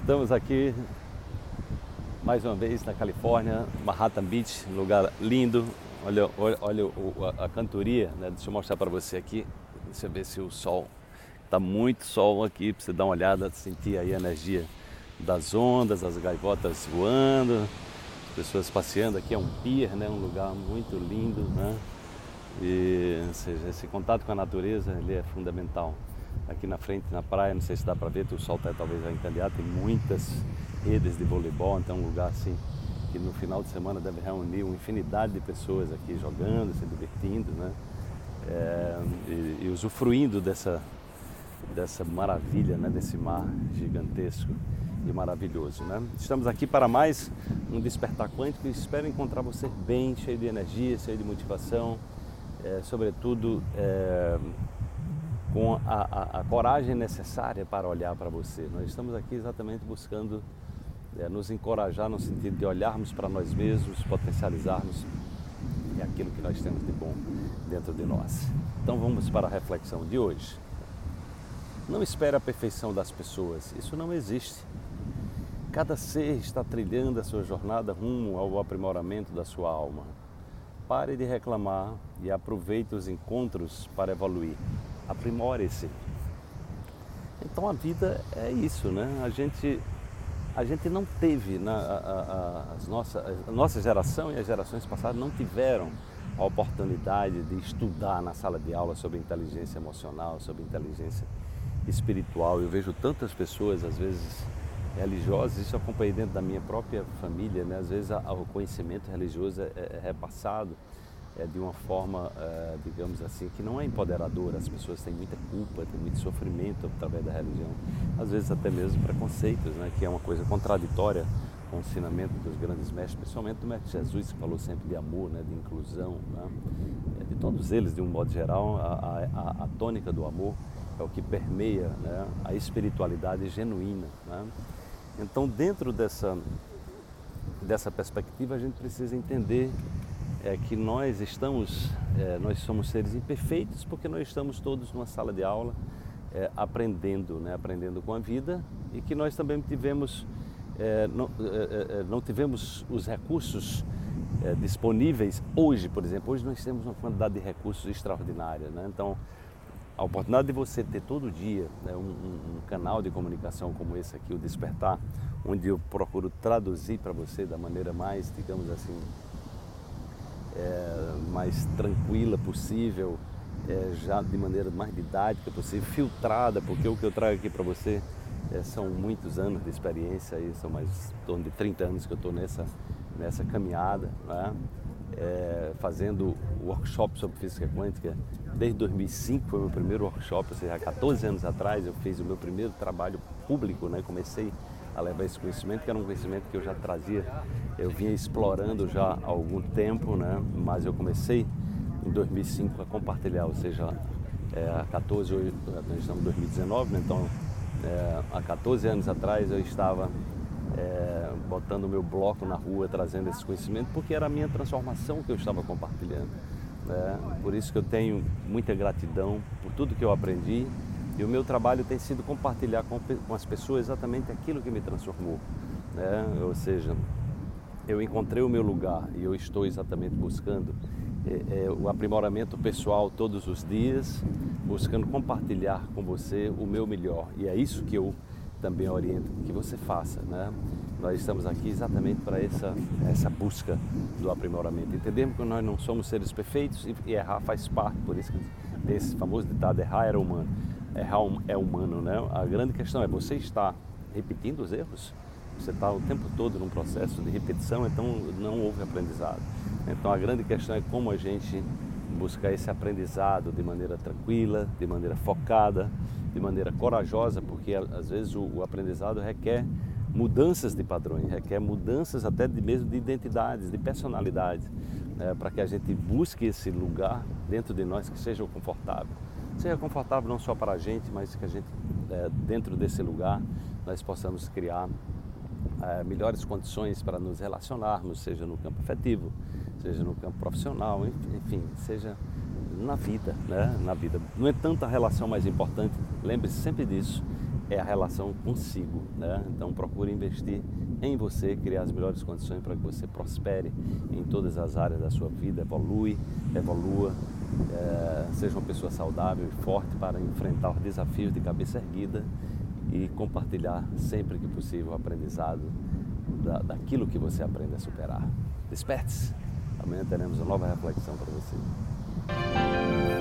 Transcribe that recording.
Estamos aqui mais uma vez na Califórnia, Manhattan Beach, lugar lindo. Olha, olha, olha a, cantoria, né? deixa eu mostrar para você aqui. Deixa eu ver se o sol está muito sol aqui para você dar uma olhada, sentir aí a energia das ondas, as gaivotas voando, as pessoas passeando. Aqui é um pier, né? um lugar muito lindo, né? E, ou seja, esse contato com a natureza ele é fundamental. Aqui na frente, na praia, não sei se dá para ver, o sol está talvez já encandeado, tem muitas redes de voleibol, então é um lugar assim que no final de semana deve reunir uma infinidade de pessoas aqui jogando, se divertindo, né? É, e, e usufruindo dessa, dessa maravilha, né? desse mar gigantesco e maravilhoso. Né? Estamos aqui para mais um Despertar Quântico e espero encontrar você bem, cheio de energia, cheio de motivação, é, sobretudo é, com a, a, a, coragem necessária para olhar para você. Nós estamos aqui exatamente buscando é, nos encorajar no sentido de olharmos para nós mesmos, potencializarmos aquilo que nós temos de bom dentro de nós. Então vamos para a reflexão de hoje. Não espere a perfeição das pessoas, isso não existe. Cada ser está trilhando a sua jornada rumo ao aprimoramento da sua alma. Pare de reclamar e aproveite os encontros para evoluir. Aprimore-se. Então a vida é isso, né? A gente, a gente não teve, na, a, a, as nossa, a nossa geração e as gerações passadas não tiveram a oportunidade de estudar na sala de aula sobre inteligência emocional, sobre inteligência espiritual. Eu vejo tantas pessoas, às vezes, religiosas, isso eu acompanhei dentro da minha própria família, né? às vezes o conhecimento religioso é, é repassado é, de uma forma, é, digamos assim, que não é empoderadora. As pessoas têm muita culpa, têm muito sofrimento através da religião, às vezes até mesmo preconceitos, né? que é uma coisa contraditória com o ensinamento dos grandes mestres, principalmente do mestre Jesus, que falou sempre de amor, né? de inclusão, né? É, de todos eles, de um modo geral, a, a, a tônica do amor é o que permeia né? a espiritualidade genuína. Né? Então, dentro dessa, dessa perspectiva, a gente precisa entender é, que nós estamos, é, nós somos seres imperfeitos porque nós estamos todos numa sala de aula é, aprendendo, né? aprendendo com a vida e que nós também tivemos, é, não, é, é, não, tivemos os recursos disponíveis hoje, por exemplo. Hoje nós temos uma quantidade de recursos extraordinária. Né? Então, a oportunidade de você ter todo dia né, um, um, canal de comunicação como esse aqui, o Despertar, onde eu procuro traduzir para você da maneira mais, digamos assim, é, mais tranquila possível, é, já de maneira mais didática possível, filtrada, porque o que eu trago aqui para você é, são muitos anos de experiência, aí, são mais em torno de 30 anos que eu estou nessa, nessa caminhada. Né? é, fazendo workshop sobre física quântica desde 2005, foi o meu primeiro workshop, ou seja, há 14 anos atrás eu fiz o meu primeiro trabalho público, né? comecei a levar esse conhecimento, que era um conhecimento que eu já trazia, eu vinha explorando já há algum tempo, né? mas eu comecei em 2005 a compartilhar, ou seja, é, há 14, hoje estamos em 2019, né? então é, há 14 anos atrás eu estava é, botando o meu bloco na rua, trazendo esse conhecimento, porque era a minha transformação que eu estava compartilhando. Né? Por isso que eu tenho muita gratidão por tudo que eu aprendi e o meu trabalho tem sido compartilhar com, com as pessoas exatamente aquilo que me transformou. Né? Ou seja, eu encontrei o meu lugar e eu estou exatamente buscando é, é, o aprimoramento pessoal todos os dias, buscando compartilhar com você o meu melhor. E é isso que eu também oriento que você faça. Né? Nós estamos aqui exatamente para essa, essa busca do aprimoramento. Entendemos que nós não somos seres perfeitos e errar faz parte, por isso que tem esse famoso ditado, errar era humano. Errar é humano, né? A grande questão é, você está repetindo os erros? Você está o tempo todo num processo de repetição, então não houve aprendizado. Então a grande questão é como a gente buscar esse aprendizado de maneira tranquila, de maneira focada, de maneira corajosa, porque às vezes o, o aprendizado requer mudanças de padrões, requer mudanças até de mesmo de identidades, de personalidades, né, para que a gente busque esse lugar dentro de nós que seja confortável. Seja confortável não só para a gente, mas que a gente, é, dentro desse lugar, nós possamos criar é, melhores condições para nos relacionarmos, seja no campo afetivo, seja no campo profissional, enfim, seja na vida, né? Na vida. Não é tanta relação mais importante, lembre-se sempre disso, é a relação consigo. Né? Então procure investir em você, criar as melhores condições para que você prospere em todas as áreas da sua vida, evolui, evolua, é, seja uma pessoa saudável e forte para enfrentar os desafios de cabeça erguida e compartilhar sempre que possível o aprendizado da, daquilo que você aprende a superar. Desperte-se! Amanhã teremos uma nova reflexão para você.